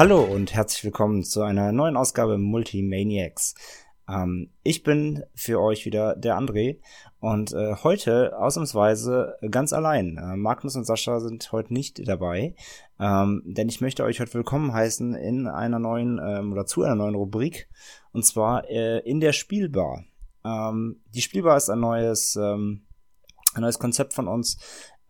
Hallo und herzlich willkommen zu einer neuen Ausgabe Multimaniacs. Ähm, ich bin für euch wieder der André und äh, heute ausnahmsweise ganz allein. Äh, Magnus und Sascha sind heute nicht dabei, ähm, denn ich möchte euch heute willkommen heißen in einer neuen ähm, oder zu einer neuen Rubrik und zwar äh, in der Spielbar. Ähm, die Spielbar ist ein neues, ähm, ein neues Konzept von uns,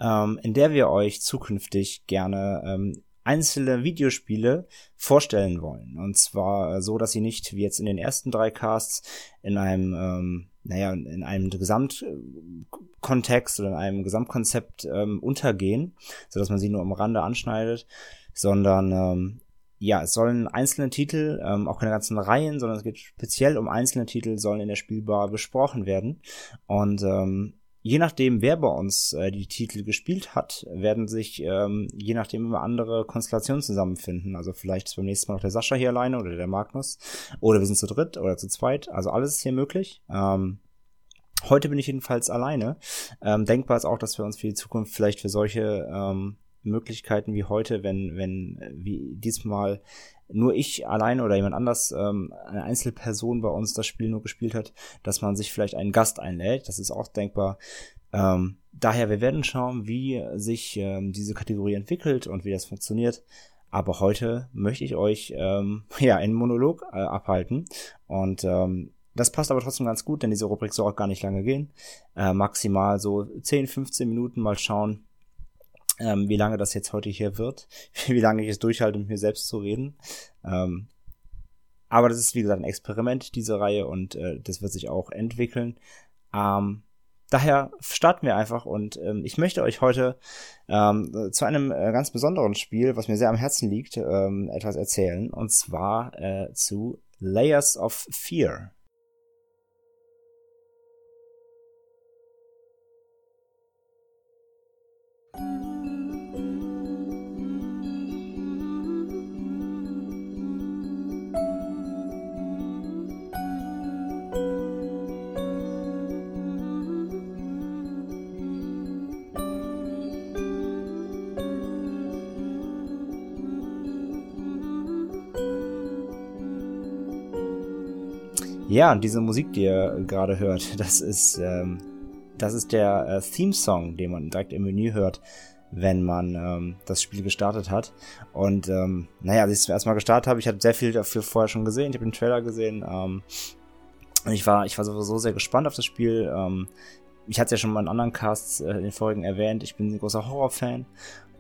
ähm, in der wir euch zukünftig gerne einzelne Videospiele vorstellen wollen. Und zwar äh, so, dass sie nicht wie jetzt in den ersten drei Casts in einem, ähm, naja, in einem Gesamtkontext oder in einem Gesamtkonzept ähm, untergehen, so dass man sie nur am Rande anschneidet, sondern ähm, ja, es sollen einzelne Titel, ähm, auch keine ganzen Reihen, sondern es geht speziell um einzelne Titel, sollen in der Spielbar besprochen werden. Und ähm, Je nachdem, wer bei uns äh, die Titel gespielt hat, werden sich ähm, je nachdem immer andere Konstellationen zusammenfinden. Also vielleicht ist beim nächsten Mal noch der Sascha hier alleine oder der Magnus. Oder wir sind zu dritt oder zu zweit. Also alles ist hier möglich. Ähm, heute bin ich jedenfalls alleine. Ähm, denkbar ist auch, dass wir uns für die Zukunft vielleicht für solche ähm, Möglichkeiten wie heute, wenn, wenn, äh, wie diesmal nur ich alleine oder jemand anders, ähm, eine Einzelperson bei uns das Spiel nur gespielt hat, dass man sich vielleicht einen Gast einlädt. Das ist auch denkbar. Ähm, daher, wir werden schauen, wie sich ähm, diese Kategorie entwickelt und wie das funktioniert. Aber heute möchte ich euch ähm, ja einen Monolog äh, abhalten und ähm, das passt aber trotzdem ganz gut, denn diese Rubrik soll auch gar nicht lange gehen. Äh, maximal so 10, 15 Minuten mal schauen, ähm, wie lange das jetzt heute hier wird, wie lange ich es durchhalte, mit mir selbst zu reden. Ähm, aber das ist, wie gesagt, ein Experiment, diese Reihe, und äh, das wird sich auch entwickeln. Ähm, daher starten wir einfach und ähm, ich möchte euch heute ähm, zu einem äh, ganz besonderen Spiel, was mir sehr am Herzen liegt, ähm, etwas erzählen, und zwar äh, zu Layers of Fear. Ja, und diese Musik, die ihr gerade hört, das ist, ähm, das ist der äh, Theme-Song, den man direkt im Menü hört, wenn man ähm, das Spiel gestartet hat. Und ähm, naja, als ich es erstmal gestartet habe, ich habe sehr viel dafür vorher schon gesehen, ich habe den Trailer gesehen. Ähm, ich war, ich war sowieso sehr gespannt auf das Spiel. Ähm, ich hatte es ja schon mal in anderen Casts äh, in den vorigen erwähnt, ich bin ein großer Horror-Fan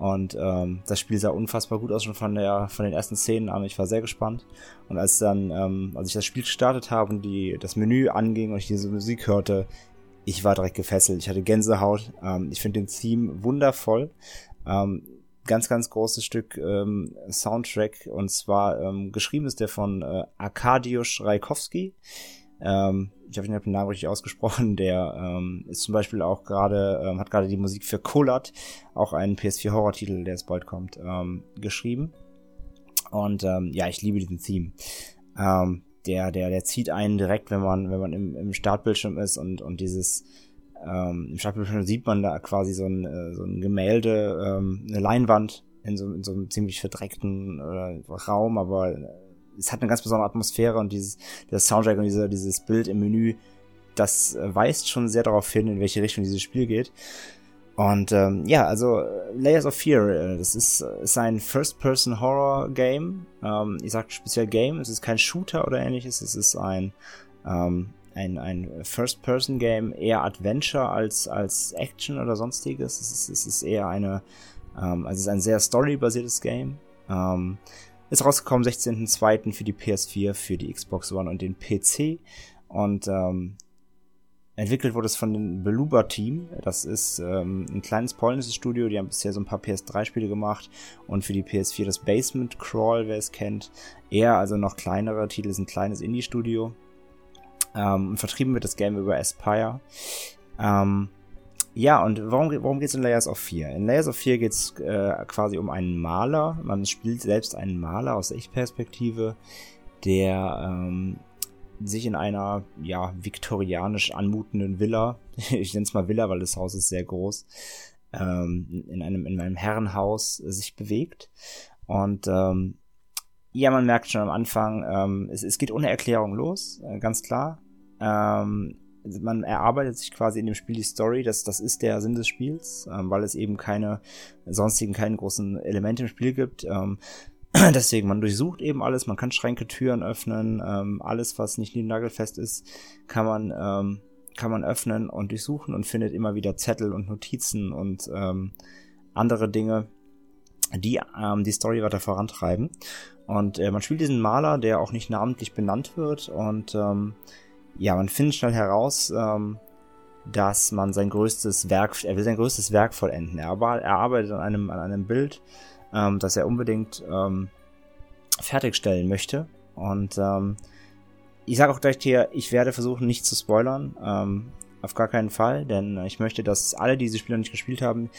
und ähm, das Spiel sah unfassbar gut aus schon von der von den ersten Szenen an. Ich war sehr gespannt. Und als dann, ähm, als ich das Spiel gestartet habe und die das Menü anging und ich diese Musik hörte, ich war direkt gefesselt. Ich hatte Gänsehaut. Ähm, ich finde den Theme wundervoll. Ähm, ganz, ganz großes Stück ähm, Soundtrack. Und zwar ähm, geschrieben ist der von äh, Arkadiusz Rajkowski. Ähm, ich habe den Namen richtig ausgesprochen, der ähm, ist zum Beispiel auch gerade, ähm, hat gerade die Musik für Kolat, auch einen PS4-Horror-Titel, der jetzt bald kommt, ähm, geschrieben. Und ähm, ja, ich liebe diesen Theme. Ähm, der, der, der zieht einen direkt, wenn man, wenn man im, im Startbildschirm ist und, und dieses ähm, im Startbildschirm sieht man da quasi so ein, äh, so ein Gemälde, ähm, eine Leinwand in so, in so einem ziemlich verdreckten äh, Raum, aber es hat eine ganz besondere Atmosphäre und dieses, der Soundtrack und diese, dieses Bild im Menü, das weist schon sehr darauf hin, in welche Richtung dieses Spiel geht. Und ähm, ja, also Layers of Fear, äh, das ist, ist ein First-Person-Horror-Game. Ähm, ich sage speziell Game, es ist kein Shooter oder ähnliches, es ist ein, ähm, ein, ein First-Person-Game, eher Adventure als, als Action oder sonstiges. Es ist, es ist eher eine, ähm, also es ist ein sehr storybasiertes Game. Ähm, ist rausgekommen 16.02. für die PS4, für die Xbox One und den PC. Und ähm, entwickelt wurde es von dem Beluba Team. Das ist ähm, ein kleines polnisches Studio. Die haben bisher so ein paar PS3-Spiele gemacht. Und für die PS4 das Basement Crawl, wer es kennt. Eher also noch kleinere Titel, ist ein kleines Indie-Studio. Ähm, vertrieben wird das Game über Aspire. Ähm, ja, und warum, warum geht es in Layers of 4? In Layers of 4 geht es äh, quasi um einen Maler. Man spielt selbst einen Maler aus Ich-Perspektive, der ähm, sich in einer ja viktorianisch anmutenden Villa, ich nenne es mal Villa, weil das Haus ist sehr groß, ähm, in einem in einem Herrenhaus sich bewegt und ähm, ja, man merkt schon am Anfang, ähm, es, es geht ohne Erklärung los, äh, ganz klar. Ähm, man erarbeitet sich quasi in dem Spiel die Story, das, das ist der Sinn des Spiels, ähm, weil es eben keine sonstigen, keine großen Elemente im Spiel gibt. Ähm, deswegen, man durchsucht eben alles, man kann Schränke, Türen öffnen, ähm, alles, was nicht nagelfest ist, kann man, ähm, kann man öffnen und durchsuchen und findet immer wieder Zettel und Notizen und ähm, andere Dinge, die ähm, die Story weiter vorantreiben. Und äh, man spielt diesen Maler, der auch nicht namentlich benannt wird und ähm, ja, man findet schnell heraus, ähm, dass man sein größtes Werk, er will sein größtes Werk vollenden. Er, er arbeitet an einem, an einem Bild, ähm, das er unbedingt ähm, fertigstellen möchte. Und ähm, ich sage auch gleich hier, ich werde versuchen, nicht zu spoilern. Ähm, auf gar keinen Fall, denn ich möchte, dass alle, die diese Spiele noch nicht gespielt haben,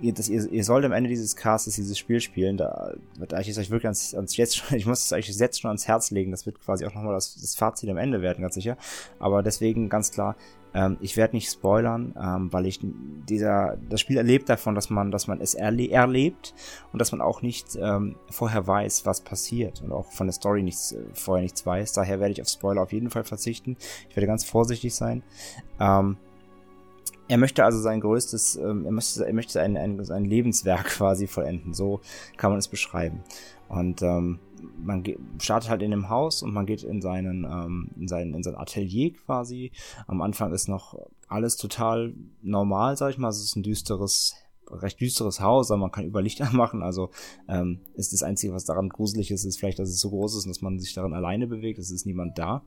ihr, dass ihr, ihr sollt am Ende dieses Castes dieses Spiel spielen. Da, da ich es euch wirklich ans, ans jetzt schon, ich muss es euch jetzt schon ans Herz legen. Das wird quasi auch nochmal das, das Fazit am Ende werden, ganz sicher. Aber deswegen ganz klar, ähm, ich werde nicht spoilern, ähm, weil ich dieser das Spiel erlebt davon, dass man, dass man es erle erlebt und dass man auch nicht ähm, vorher weiß, was passiert und auch von der Story nichts äh, vorher nichts weiß. Daher werde ich auf Spoiler auf jeden Fall verzichten. Ich werde ganz vorsichtig sein. Ähm, er möchte also sein größtes, ähm, er möchte, er möchte sein, ein, sein Lebenswerk quasi vollenden. So kann man es beschreiben. Und ähm, man startet halt in dem Haus und man geht in seinen, ähm, in sein, in sein Atelier quasi. Am Anfang ist noch alles total normal, sag ich mal. Es ist ein düsteres, recht düsteres Haus, aber man kann über Licht anmachen. Also ähm, ist das Einzige, was daran gruselig ist, ist vielleicht, dass es so groß ist und dass man sich darin alleine bewegt. Es ist niemand da.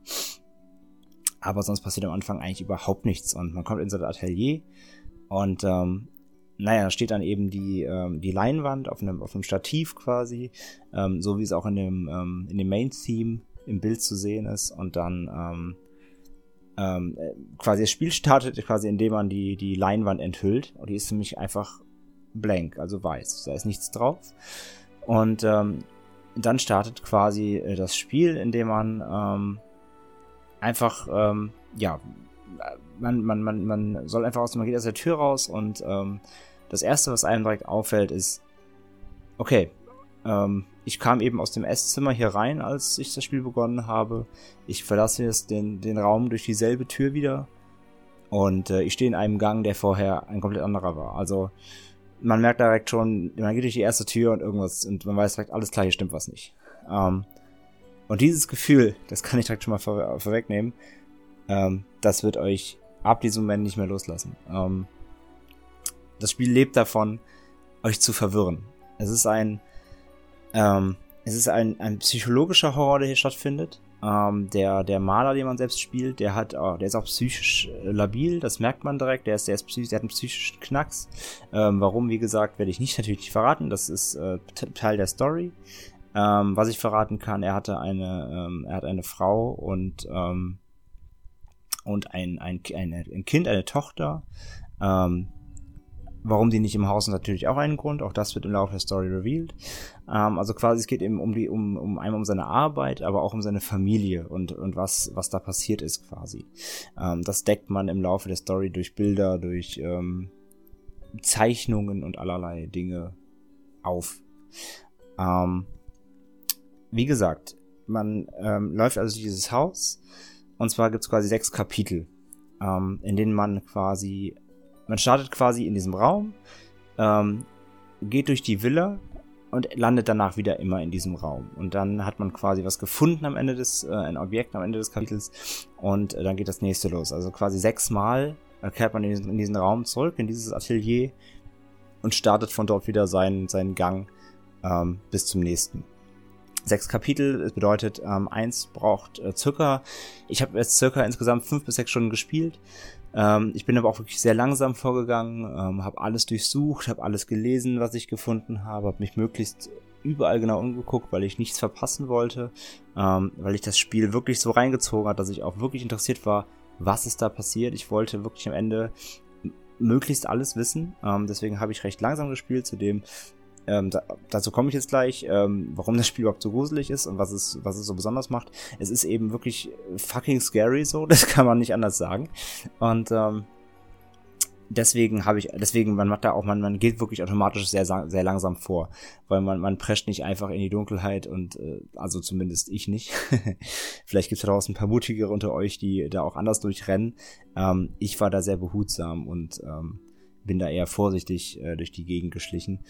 Aber sonst passiert am Anfang eigentlich überhaupt nichts. Und man kommt in sein Atelier und ähm, naja, da steht dann eben die, ähm, die Leinwand auf einem, auf einem Stativ quasi, ähm, so wie es auch in dem, ähm, in dem Main-Theme im Bild zu sehen ist. Und dann ähm, ähm, quasi das Spiel startet quasi, indem man die, die Leinwand enthüllt. Und die ist für mich einfach blank, also weiß. Da ist nichts drauf. Und ähm, dann startet quasi äh, das Spiel, indem man einfach, ja, man, man, man, man soll einfach aus, man geht aus der Tür raus und ähm, das erste, was einem direkt auffällt, ist, okay, ähm, ich kam eben aus dem Esszimmer hier rein, als ich das Spiel begonnen habe. Ich verlasse jetzt den, den Raum durch dieselbe Tür wieder und äh, ich stehe in einem Gang, der vorher ein komplett anderer war. Also man merkt direkt schon, man geht durch die erste Tür und irgendwas und man weiß direkt, alles klar, hier stimmt was nicht. Ähm, und dieses Gefühl, das kann ich direkt schon mal vor, vorwegnehmen, ähm, das wird euch ab diesem Moment nicht mehr loslassen. Ähm, das Spiel lebt davon, euch zu verwirren. Es ist ein, ähm, es ist ein, ein psychologischer Horror, der hier stattfindet. Ähm, der, der Maler, den man selbst spielt, der hat, oh, der ist auch psychisch äh, labil, das merkt man direkt. Der ist, der ist psychisch, der hat einen psychischen Knacks. Ähm, warum, wie gesagt, werde ich nicht natürlich nicht verraten. Das ist äh, Teil der Story. Ähm, was ich verraten kann, er hatte eine, ähm, er hat eine Frau und ähm, und ein, ein, eine, ein Kind, eine Tochter. Ähm, warum die nicht im Haus ist natürlich auch einen Grund. Auch das wird im Laufe der Story revealed. Ähm, also quasi es geht eben um die, um, um einmal um seine Arbeit, aber auch um seine Familie und, und was, was da passiert ist quasi. Ähm, das deckt man im Laufe der Story durch Bilder, durch ähm, Zeichnungen und allerlei Dinge auf. Ähm, wie gesagt, man ähm, läuft also durch dieses Haus und zwar gibt's quasi sechs Kapitel, ähm, in denen man quasi, man startet quasi in diesem Raum, ähm, geht durch die Villa und landet danach wieder immer in diesem Raum. Und dann hat man quasi was gefunden am Ende des, äh, ein Objekt am Ende des Kapitels und äh, dann geht das nächste los. Also quasi sechsmal äh, kehrt man in diesen, in diesen Raum zurück, in dieses Atelier und startet von dort wieder seinen, seinen Gang ähm, bis zum nächsten sechs Kapitel. Das bedeutet, ähm, eins braucht äh, circa, ich habe jetzt circa insgesamt fünf bis sechs Stunden gespielt. Ähm, ich bin aber auch wirklich sehr langsam vorgegangen, ähm, habe alles durchsucht, habe alles gelesen, was ich gefunden habe, habe mich möglichst überall genau umgeguckt, weil ich nichts verpassen wollte, ähm, weil ich das Spiel wirklich so reingezogen hat, dass ich auch wirklich interessiert war, was ist da passiert. Ich wollte wirklich am Ende möglichst alles wissen. Ähm, deswegen habe ich recht langsam gespielt. Zudem ähm, da, dazu komme ich jetzt gleich, ähm, warum das Spiel überhaupt so gruselig ist und was es, was es so besonders macht. Es ist eben wirklich fucking scary so, das kann man nicht anders sagen. Und ähm, deswegen habe ich, deswegen, man macht da auch, man, man geht wirklich automatisch sehr, sehr langsam vor, weil man, man prescht nicht einfach in die Dunkelheit und, äh, also zumindest ich nicht. Vielleicht gibt es draußen ein paar mutigere unter euch, die da auch anders durchrennen. Ähm, ich war da sehr behutsam und ähm, bin da eher vorsichtig äh, durch die Gegend geschlichen.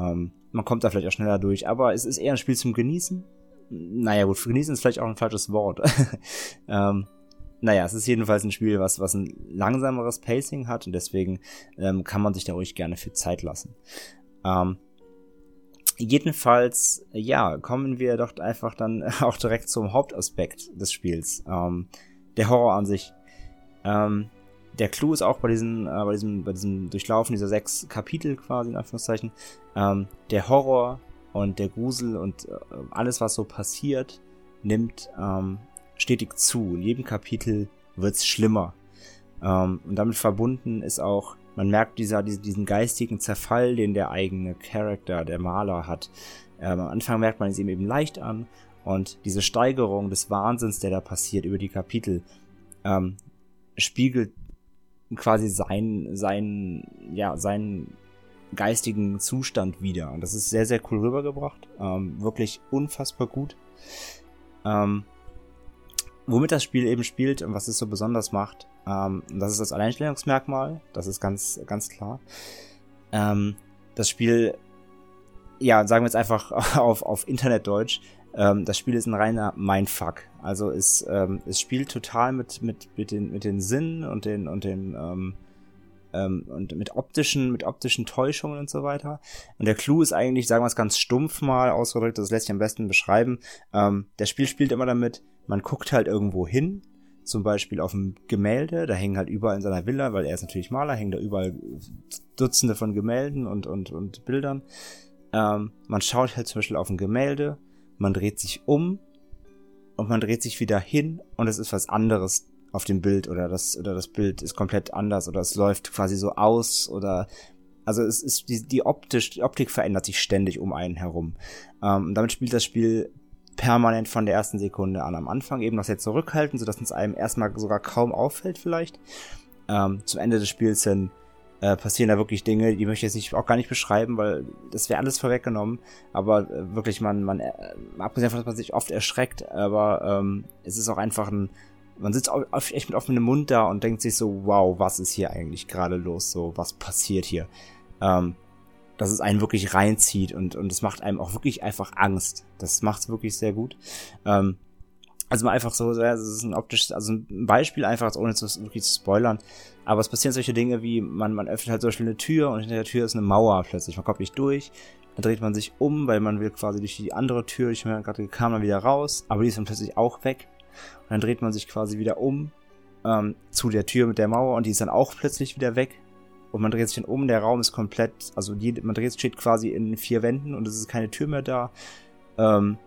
Ähm, man kommt da vielleicht auch schneller durch, aber es ist eher ein Spiel zum Genießen. Naja, gut, genießen ist vielleicht auch ein falsches Wort. ähm, naja, es ist jedenfalls ein Spiel, was, was ein langsameres Pacing hat und deswegen ähm, kann man sich da ruhig gerne viel Zeit lassen. Ähm, jedenfalls, ja, kommen wir doch einfach dann auch direkt zum Hauptaspekt des Spiels. Ähm, der Horror an sich. Ähm, der Clou ist auch bei diesen, äh, bei diesem, bei diesem Durchlaufen dieser sechs Kapitel quasi in Anführungszeichen, ähm, der Horror und der Grusel und äh, alles, was so passiert, nimmt ähm, stetig zu. In jedem Kapitel wird's schlimmer. Ähm, und damit verbunden ist auch, man merkt dieser, diesen geistigen Zerfall, den der eigene Charakter, der Maler hat. Ähm, am Anfang merkt man es ihm eben leicht an und diese Steigerung des Wahnsinns, der da passiert über die Kapitel, ähm, spiegelt quasi sein, sein, ja, seinen geistigen Zustand wieder. Und das ist sehr, sehr cool rübergebracht. Ähm, wirklich unfassbar gut. Ähm, womit das Spiel eben spielt und was es so besonders macht, ähm, das ist das Alleinstellungsmerkmal, das ist ganz, ganz klar. Ähm, das Spiel, ja, sagen wir jetzt einfach auf, auf Internetdeutsch, ähm, das Spiel ist ein reiner Mindfuck. Also es, ähm, es spielt total mit, mit, mit, den, mit den Sinnen und den, und den, ähm, ähm, und mit optischen, mit optischen Täuschungen und so weiter. Und der Clou ist eigentlich, sagen wir es ganz stumpf mal ausgedrückt, das lässt sich am besten beschreiben. Ähm, der Spiel spielt immer damit, man guckt halt irgendwo hin, zum Beispiel auf ein Gemälde, da hängen halt überall in seiner Villa, weil er ist natürlich Maler, hängen da überall Dutzende von Gemälden und, und, und Bildern. Ähm, man schaut halt zum Beispiel auf ein Gemälde, man dreht sich um und man dreht sich wieder hin und es ist was anderes auf dem Bild oder das, oder das Bild ist komplett anders oder es läuft quasi so aus oder also es ist die, die optisch, die Optik verändert sich ständig um einen herum. Ähm, damit spielt das Spiel permanent von der ersten Sekunde an. Am Anfang eben noch sehr zurückhalten, sodass es einem erstmal sogar kaum auffällt vielleicht. Ähm, zum Ende des Spiels hin äh, passieren da wirklich Dinge, die möchte ich jetzt nicht, auch gar nicht beschreiben, weil das wäre alles vorweggenommen. Aber äh, wirklich, man, man, äh, abgesehen davon, dass man sich oft erschreckt, aber ähm, es ist auch einfach ein, man sitzt auf, echt mit offenem Mund da und denkt sich so, wow, was ist hier eigentlich gerade los? So, was passiert hier? Ähm, dass es einen wirklich reinzieht und, und es macht einem auch wirklich einfach Angst. Das macht es wirklich sehr gut. Ähm, also mal einfach so, es ist ein optisches, also ein Beispiel einfach, ohne zu, wirklich zu spoilern. Aber es passieren solche Dinge wie, man, man öffnet halt Beispiel eine Tür und hinter der Tür ist eine Mauer plötzlich. Man kommt nicht durch. Dann dreht man sich um, weil man will quasi durch die andere Tür, durch die man gerade kam, dann wieder raus. Aber die ist dann plötzlich auch weg. Und dann dreht man sich quasi wieder um ähm, zu der Tür mit der Mauer und die ist dann auch plötzlich wieder weg und man dreht sich dann um, der Raum ist komplett, also die, man dreht steht quasi in vier Wänden und es ist keine Tür mehr da. Ähm,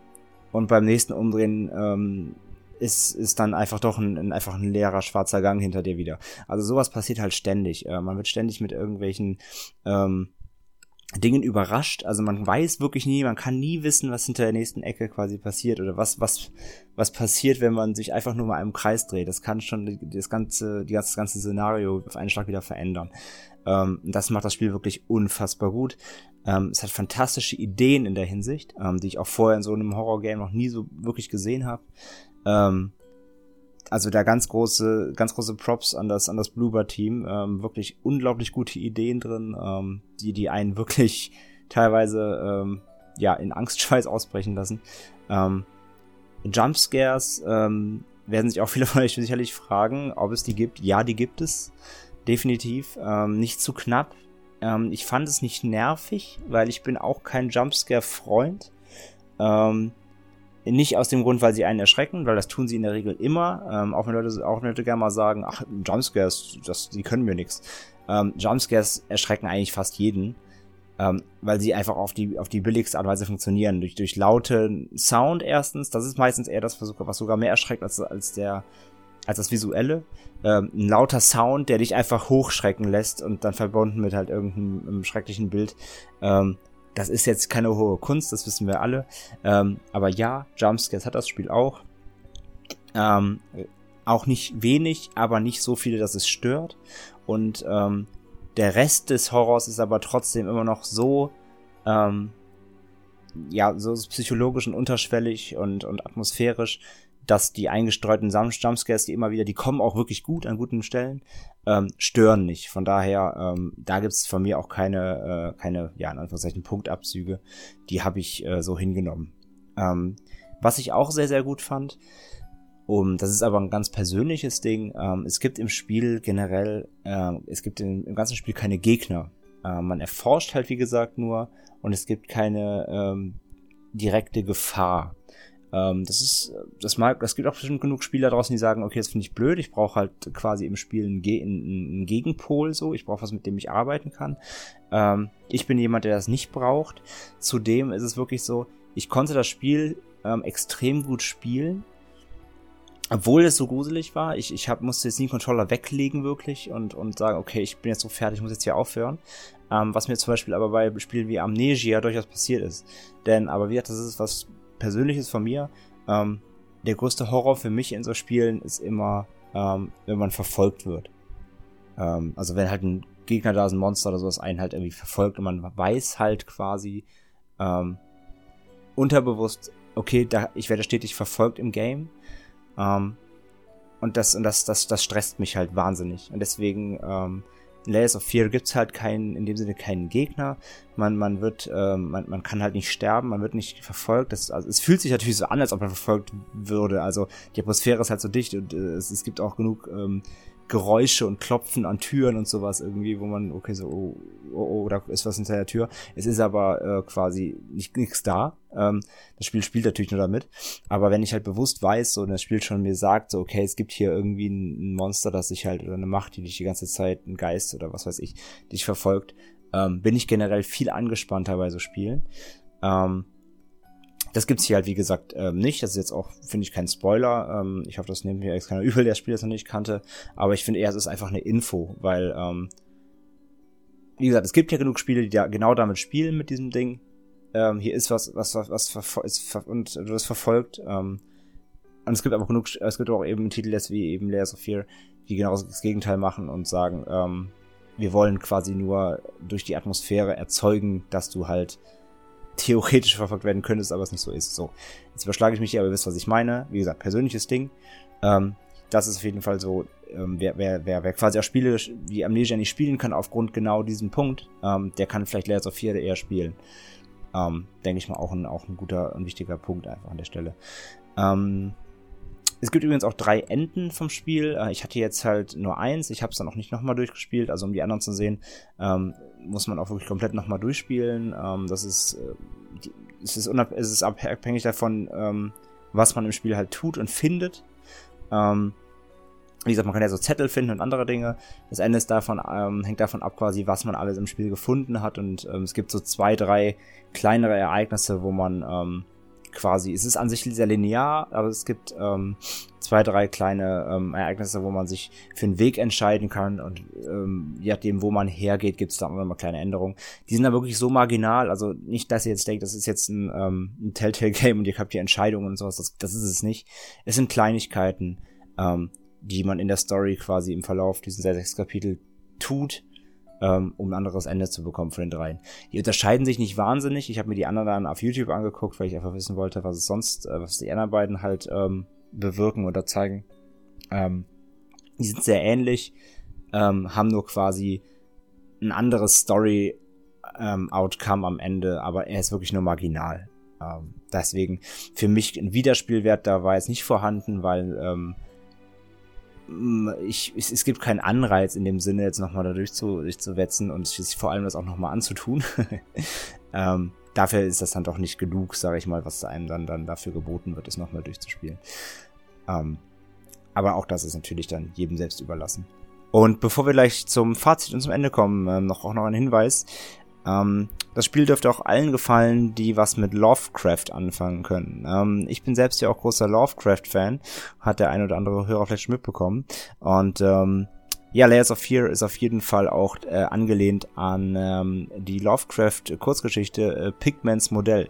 und beim nächsten Umdrehen ähm, ist, ist dann einfach doch ein, ein, einfach ein leerer schwarzer Gang hinter dir wieder. Also sowas passiert halt ständig. Äh, man wird ständig mit irgendwelchen ähm, Dingen überrascht. Also man weiß wirklich nie, man kann nie wissen, was hinter der nächsten Ecke quasi passiert oder was, was, was passiert, wenn man sich einfach nur mal im Kreis dreht. Das kann schon das ganze, die ganze, das ganze Szenario auf einen Schlag wieder verändern. Ähm, das macht das Spiel wirklich unfassbar gut. Ähm, es hat fantastische Ideen in der Hinsicht, ähm, die ich auch vorher in so einem Horror-Game noch nie so wirklich gesehen habe. Ähm, also da ganz große, ganz große Props an das, an das Bluebird-Team. Ähm, wirklich unglaublich gute Ideen drin, ähm, die, die einen wirklich teilweise ähm, ja in Angstschweiß ausbrechen lassen. Ähm, Jumpscares ähm, werden sich auch viele von euch sicherlich fragen, ob es die gibt. Ja, die gibt es definitiv. Ähm, nicht zu knapp. Ähm, ich fand es nicht nervig, weil ich bin auch kein Jumpscare-Freund. Ähm, nicht aus dem Grund, weil sie einen erschrecken, weil das tun sie in der Regel immer. Ähm, auch wenn Leute, auch wenn Leute gerne mal sagen, ach, Jumpscares, das, die können mir nichts. Ähm, Jumpscares erschrecken eigentlich fast jeden, ähm, weil sie einfach auf die, auf die billigste Art und Weise funktionieren. Durch, durch laute Sound erstens, das ist meistens eher das, was sogar mehr erschreckt als, als der, als das Visuelle. Ähm, ein lauter Sound, der dich einfach hochschrecken lässt und dann verbunden mit halt irgendeinem schrecklichen Bild. Ähm, das ist jetzt keine hohe Kunst, das wissen wir alle. Ähm, aber ja, Jumpscares hat das Spiel auch. Ähm, auch nicht wenig, aber nicht so viele, dass es stört. Und ähm, der Rest des Horrors ist aber trotzdem immer noch so, ähm, ja, so psychologisch und unterschwellig und, und atmosphärisch, dass die eingestreuten Jumpscares, die immer wieder, die kommen auch wirklich gut an guten Stellen, ähm, stören nicht. Von daher, ähm, da gibt's von mir auch keine, äh, keine, ja, in Anführungszeichen Punktabzüge. Die habe ich äh, so hingenommen. Ähm, was ich auch sehr, sehr gut fand, um, das ist aber ein ganz persönliches Ding. Ähm, es gibt im Spiel generell, äh, es gibt im, im ganzen Spiel keine Gegner. Äh, man erforscht halt, wie gesagt, nur und es gibt keine ähm, direkte Gefahr. Ähm, das ist, das mag, es gibt auch bestimmt genug Spieler draußen, die sagen, okay, das finde ich blöd, ich brauche halt quasi im Spiel einen, Ge einen Gegenpol so, ich brauche was, mit dem ich arbeiten kann. Ähm, ich bin jemand, der das nicht braucht. Zudem ist es wirklich so, ich konnte das Spiel ähm, extrem gut spielen, obwohl es so gruselig war, ich, ich hab, musste jetzt nie den Controller weglegen wirklich und, und sagen, okay, ich bin jetzt so fertig, ich muss jetzt hier aufhören. Ähm, was mir zum Beispiel aber bei Spielen wie Amnesia durchaus passiert ist. Denn, aber wie gesagt, das ist was Persönliches von mir. Ähm, der größte Horror für mich in so Spielen ist immer, ähm, wenn man verfolgt wird. Ähm, also wenn halt ein Gegner da ist, ein Monster oder sowas, einen halt irgendwie verfolgt und man weiß halt quasi ähm, unterbewusst, okay, da, ich werde stetig verfolgt im Game. Ähm, und das, und das, das, das stresst mich halt wahnsinnig. Und deswegen ähm, Layers of Fear gibt's halt keinen, in dem Sinne keinen Gegner. Man, man wird, ähm, man, man kann halt nicht sterben, man wird nicht verfolgt. Das, also, es fühlt sich natürlich so an, als ob man verfolgt würde. Also die Atmosphäre ist halt so dicht und äh, es, es gibt auch genug ähm, Geräusche und Klopfen an Türen und sowas irgendwie, wo man, okay, so, oh, oh, oh da ist was hinter der Tür. Es ist aber äh, quasi nicht nichts da. Ähm, das Spiel spielt natürlich nur damit. Aber wenn ich halt bewusst weiß, so, und das Spiel schon mir sagt, so, okay, es gibt hier irgendwie ein, Monster, das sich halt, oder eine Macht, die dich die ganze Zeit, ein Geist oder was weiß ich, dich verfolgt, ähm, bin ich generell viel angespannter bei so Spielen. Ähm, das gibt's hier halt, wie gesagt, ähm, nicht. Das ist jetzt auch, finde ich, kein Spoiler. Ähm, ich hoffe, das nimmt mir jetzt keiner übel, der das Spiel das noch nicht kannte. Aber ich finde eher, es ist einfach eine Info, weil, ähm, wie gesagt, es gibt ja genug Spiele, die da genau damit spielen mit diesem Ding. Ähm, hier ist was, was, was, was ver ist ver und du wirst verfolgt. Ähm, und es gibt aber genug, es gibt auch eben Titel wie eben Layers of Fear, die genau das Gegenteil machen und sagen, ähm, wir wollen quasi nur durch die Atmosphäre erzeugen, dass du halt theoretisch verfolgt werden könntest, aber es nicht so ist. So, jetzt überschlage ich mich hier, aber ihr wisst, was ich meine. Wie gesagt, persönliches Ding. Ähm, das ist auf jeden Fall so, ähm, wer, wer, wer, wer quasi auch Spiele wie Amnesia nicht spielen kann, aufgrund genau diesem Punkt, ähm, der kann vielleicht Layers of 4 eher spielen. Ähm, Denke ich mal auch ein, auch ein guter und wichtiger Punkt einfach an der Stelle. Ähm, es gibt übrigens auch drei Enden vom Spiel. Äh, ich hatte jetzt halt nur eins. Ich habe es dann auch nicht nochmal durchgespielt. Also um die anderen zu sehen, ähm, muss man auch wirklich komplett nochmal durchspielen. Ähm, das ist, äh, die, es, ist es ist abhängig davon, ähm, was man im Spiel halt tut und findet. Ähm, wie gesagt, man kann ja so Zettel finden und andere Dinge. Das Ende ist davon, ähm, hängt davon ab, quasi, was man alles im Spiel gefunden hat. Und ähm, es gibt so zwei, drei kleinere Ereignisse, wo man ähm, quasi. Es ist an sich sehr linear, aber es gibt ähm, zwei, drei kleine ähm, Ereignisse, wo man sich für einen Weg entscheiden kann und ähm, je nachdem, wo man hergeht, gibt es da immer kleine Änderungen. Die sind da wirklich so marginal, also nicht, dass ihr jetzt denkt, das ist jetzt ein, ähm, ein Telltale-Game und ihr habt die Entscheidungen und sowas, das, das ist es nicht. Es sind Kleinigkeiten, ähm, die man in der Story quasi im Verlauf dieser sechs Kapitel tut, ähm, um ein anderes Ende zu bekommen von den dreien. Die unterscheiden sich nicht wahnsinnig. Ich habe mir die anderen dann auf YouTube angeguckt, weil ich einfach wissen wollte, was es sonst, äh, was die anderen beiden halt ähm, bewirken oder zeigen. Ähm, die sind sehr ähnlich, ähm, haben nur quasi ein anderes Story ähm, Outcome am Ende, aber er ist wirklich nur marginal. Ähm, deswegen für mich ein Wiederspielwert da war jetzt nicht vorhanden, weil ähm, ich, es, es gibt keinen Anreiz in dem Sinne, jetzt nochmal da durchzu, durchzuwetzen und sich vor allem das auch nochmal anzutun. ähm, dafür ist das dann doch nicht genug, sage ich mal, was einem dann, dann dafür geboten wird, es nochmal durchzuspielen. Ähm, aber auch das ist natürlich dann jedem selbst überlassen. Und bevor wir gleich zum Fazit und zum Ende kommen, ähm, noch auch noch ein Hinweis. Ähm, das Spiel dürfte auch allen gefallen, die was mit Lovecraft anfangen können. Ähm, ich bin selbst ja auch großer Lovecraft-Fan, hat der ein oder andere Hörer vielleicht schon mitbekommen. Und ähm, ja, Layers of Fear ist auf jeden Fall auch äh, angelehnt an ähm, die Lovecraft-Kurzgeschichte äh, Pigments Modell.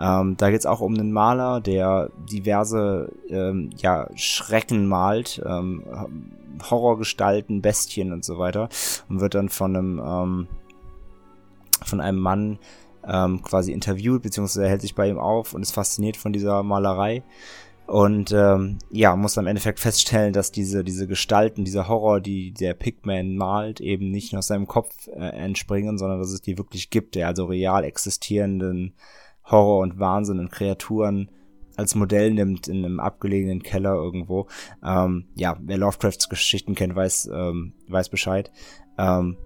Ähm, da geht es auch um einen Maler, der diverse ähm, ja, Schrecken malt, ähm, Horrorgestalten, Bestien und so weiter und wird dann von einem ähm, von einem Mann ähm, quasi interviewt, beziehungsweise er hält sich bei ihm auf und ist fasziniert von dieser Malerei. Und ähm, ja, muss im Endeffekt feststellen, dass diese, diese Gestalten, dieser Horror, die der Pigman malt, eben nicht nur aus seinem Kopf äh, entspringen, sondern dass es die wirklich gibt, der also real existierenden Horror und Wahnsinn und Kreaturen als Modell nimmt in einem abgelegenen Keller irgendwo. Ähm, ja, wer Lovecrafts Geschichten kennt, weiß, ähm, weiß Bescheid. Ähm,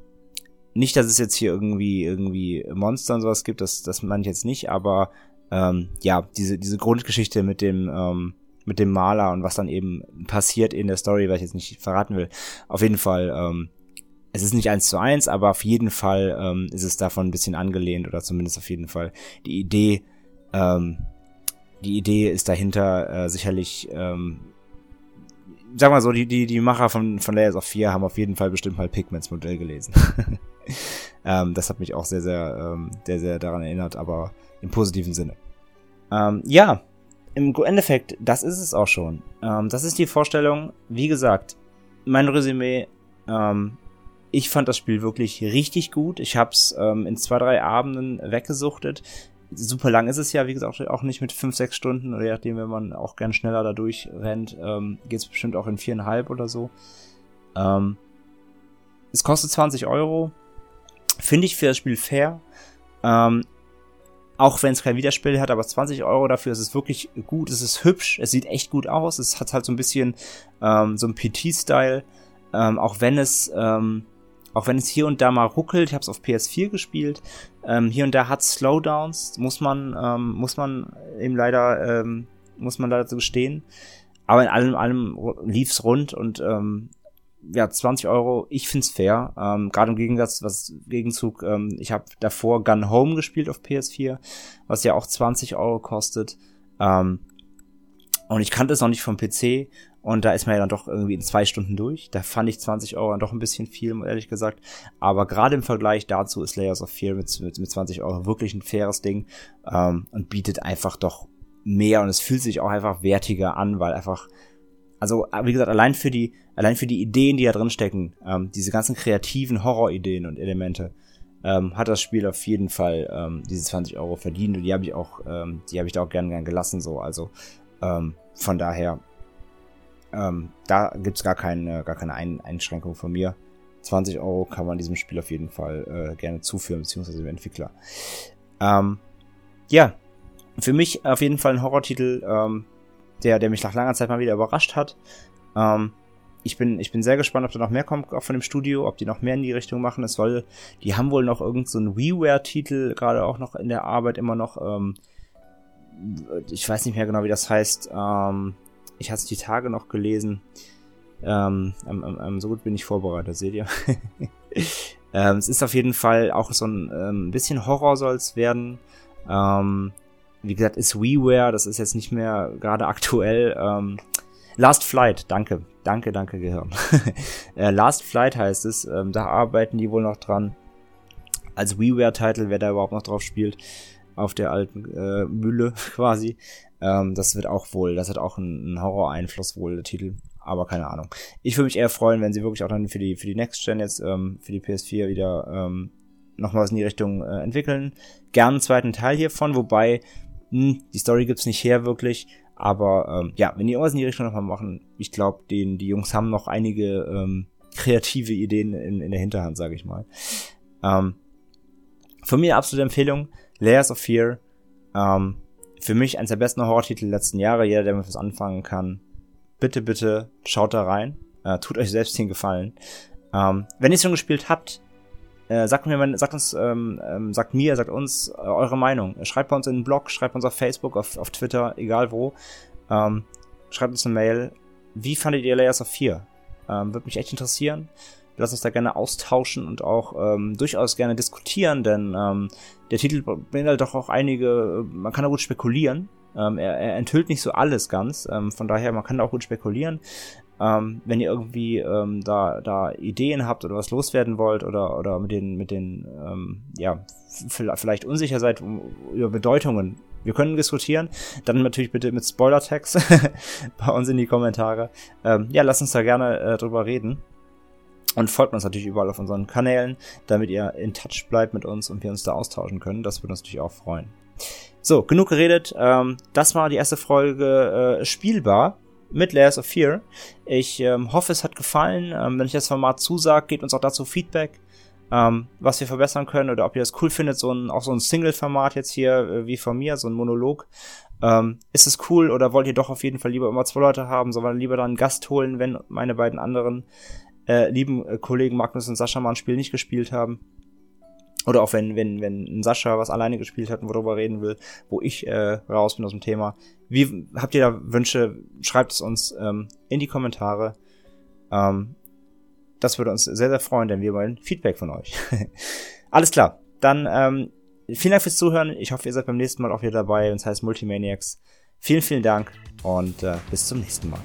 nicht, dass es jetzt hier irgendwie, irgendwie Monster und sowas gibt, das, das meine ich jetzt nicht, aber ähm, ja, diese, diese Grundgeschichte mit dem, ähm, mit dem Maler und was dann eben passiert in der Story, weil ich jetzt nicht verraten will. Auf jeden Fall, ähm, es ist nicht eins zu eins, aber auf jeden Fall ähm, ist es davon ein bisschen angelehnt oder zumindest auf jeden Fall die Idee, ähm, die Idee ist dahinter äh, sicherlich, ähm, sag mal so, die, die, die Macher von, von Layers of 4 haben auf jeden Fall bestimmt mal Pigments Modell gelesen. ähm, das hat mich auch sehr, sehr, ähm, sehr, sehr daran erinnert, aber im positiven Sinne. Ähm, ja, im Endeffekt, das ist es auch schon. Ähm, das ist die Vorstellung. Wie gesagt, mein Resümee. Ähm, ich fand das Spiel wirklich richtig gut. Ich habe es ähm, in zwei, drei Abenden weggesuchtet. Super lang ist es ja, wie gesagt, auch nicht mit fünf, sechs Stunden. Oder je nachdem, wenn man auch gern schneller da durchrennt, ähm, geht es bestimmt auch in viereinhalb oder so. Ähm, es kostet 20 Euro. Finde ich für das Spiel fair. Ähm, auch wenn es kein Widerspiel hat, aber 20 Euro dafür ist es wirklich gut, es ist hübsch, es sieht echt gut aus, es hat halt so ein bisschen ähm, so ein PT-Style, ähm, auch wenn es ähm, auch wenn es hier und da mal ruckelt, ich habe es auf PS4 gespielt, ähm, hier und da hat Slowdowns, muss man ähm, muss man eben leider ähm, muss man leider so gestehen, aber in allem allem lief's rund und ähm, ja, 20 Euro, ich find's fair. Ähm, Gerade im Gegensatz, was Gegenzug, ähm, ich habe davor Gun Home gespielt auf PS4, was ja auch 20 Euro kostet. Ähm, und ich kannte es noch nicht vom PC und da ist man ja dann doch irgendwie in zwei Stunden durch. Da fand ich 20 Euro dann doch ein bisschen viel, ehrlich gesagt. Aber gerade im Vergleich dazu ist Layers of Fear mit, mit, mit 20 Euro wirklich ein faires Ding ähm, und bietet einfach doch mehr und es fühlt sich auch einfach wertiger an, weil einfach also wie gesagt, allein für die, allein für die Ideen, die da drin stecken, ähm, diese ganzen kreativen Horrorideen und Elemente, ähm, hat das Spiel auf jeden Fall ähm, diese 20 Euro verdient und die habe ich auch, ähm, die habe ich da auch gern gern gelassen so. Also ähm, von daher, ähm, da gibt's gar keine, gar keine Ein Einschränkung von mir. 20 Euro kann man diesem Spiel auf jeden Fall äh, gerne zuführen, beziehungsweise dem Entwickler. Ähm, ja, für mich auf jeden Fall ein Horrortitel, ähm, der, der mich nach langer Zeit mal wieder überrascht hat. Ähm, ich bin, ich bin sehr gespannt, ob da noch mehr kommt, auch von dem Studio, ob die noch mehr in die Richtung machen. Es soll, die haben wohl noch irgendeinen so WiiWare-Titel gerade auch noch in der Arbeit immer noch. Ähm, ich weiß nicht mehr genau, wie das heißt. Ähm, ich hatte es die Tage noch gelesen. Ähm, ähm, ähm, so gut bin ich vorbereitet, seht ihr. ähm, es ist auf jeden Fall auch so ein ähm, bisschen Horror soll es werden. Ähm, wie gesagt, ist WiiWare, das ist jetzt nicht mehr gerade aktuell. Ähm, Last Flight, danke, danke, danke Gehirn. äh, Last Flight heißt es, ähm, da arbeiten die wohl noch dran. Als WiiWare-Titel, wer da überhaupt noch drauf spielt, auf der alten äh, Mühle quasi. Ähm, das wird auch wohl, das hat auch einen, Horror-Einfluss wohl, der Titel. Aber keine Ahnung. Ich würde mich eher freuen, wenn sie wirklich auch dann für die, für die Next Gen jetzt, ähm, für die PS4 wieder ähm, noch was in die Richtung äh, entwickeln. Gern einen zweiten Teil hiervon, wobei hm, die Story gibt's nicht her wirklich. Aber ähm, ja, wenn die irgendwas in die Richtung nochmal machen, ich glaube, die Jungs haben noch einige ähm, kreative Ideen in, in der Hinterhand, sage ich mal. Ähm, von mir absolute Empfehlung, Layers of Fear. Ähm, für mich eines der besten Horror-Titel der letzten Jahre. Jeder, der mit was anfangen kann, bitte, bitte schaut da rein. Äh, tut euch selbst den Gefallen. Ähm, wenn ihr es schon gespielt habt, äh, sagt mir, sagt uns, ähm, ähm, sagt mir, sagt uns äh, eure Meinung. Schreibt bei uns in den Blog, schreibt uns auf Facebook, auf, auf Twitter, egal wo. Ähm, schreibt uns eine Mail. Wie fandet ihr Layers of 4? Ähm, Würde mich echt interessieren. Lasst uns da gerne austauschen und auch ähm, durchaus gerne diskutieren, denn ähm, der Titel beinhaltet doch auch einige, man kann da gut spekulieren. Ähm, er, er enthüllt nicht so alles ganz, ähm, von daher, man kann da auch gut spekulieren. Ähm, wenn ihr irgendwie ähm, da, da Ideen habt oder was loswerden wollt oder, oder mit den, mit den ähm, ja, vielleicht unsicher seid über Bedeutungen, wir können diskutieren. Dann natürlich bitte mit Spoiler-Tags bei uns in die Kommentare. Ähm, ja, lasst uns da gerne äh, drüber reden. Und folgt uns natürlich überall auf unseren Kanälen, damit ihr in Touch bleibt mit uns und wir uns da austauschen können. Das würde uns natürlich auch freuen. So, genug geredet. Ähm, das war die erste Folge äh, spielbar mit Layers of Fear. Ich ähm, hoffe, es hat gefallen. Ähm, wenn euch das Format zusagt, gebt uns auch dazu Feedback, ähm, was wir verbessern können oder ob ihr das cool findet, so ein, auch so ein Single-Format jetzt hier äh, wie von mir, so ein Monolog. Ähm, ist es cool oder wollt ihr doch auf jeden Fall lieber immer zwei Leute haben, sondern lieber dann einen Gast holen, wenn meine beiden anderen äh, lieben äh, Kollegen Magnus und Sascha mal ein Spiel nicht gespielt haben? Oder auch wenn, wenn, wenn Sascha was alleine gespielt hat und worüber reden will, wo ich äh, raus bin aus dem Thema. Wie habt ihr da Wünsche? Schreibt es uns ähm, in die Kommentare. Ähm, das würde uns sehr, sehr freuen, denn wir wollen Feedback von euch. Alles klar. Dann ähm, vielen Dank fürs Zuhören. Ich hoffe, ihr seid beim nächsten Mal auch wieder dabei. Das heißt Multimaniacs. Vielen, vielen Dank und äh, bis zum nächsten Mal.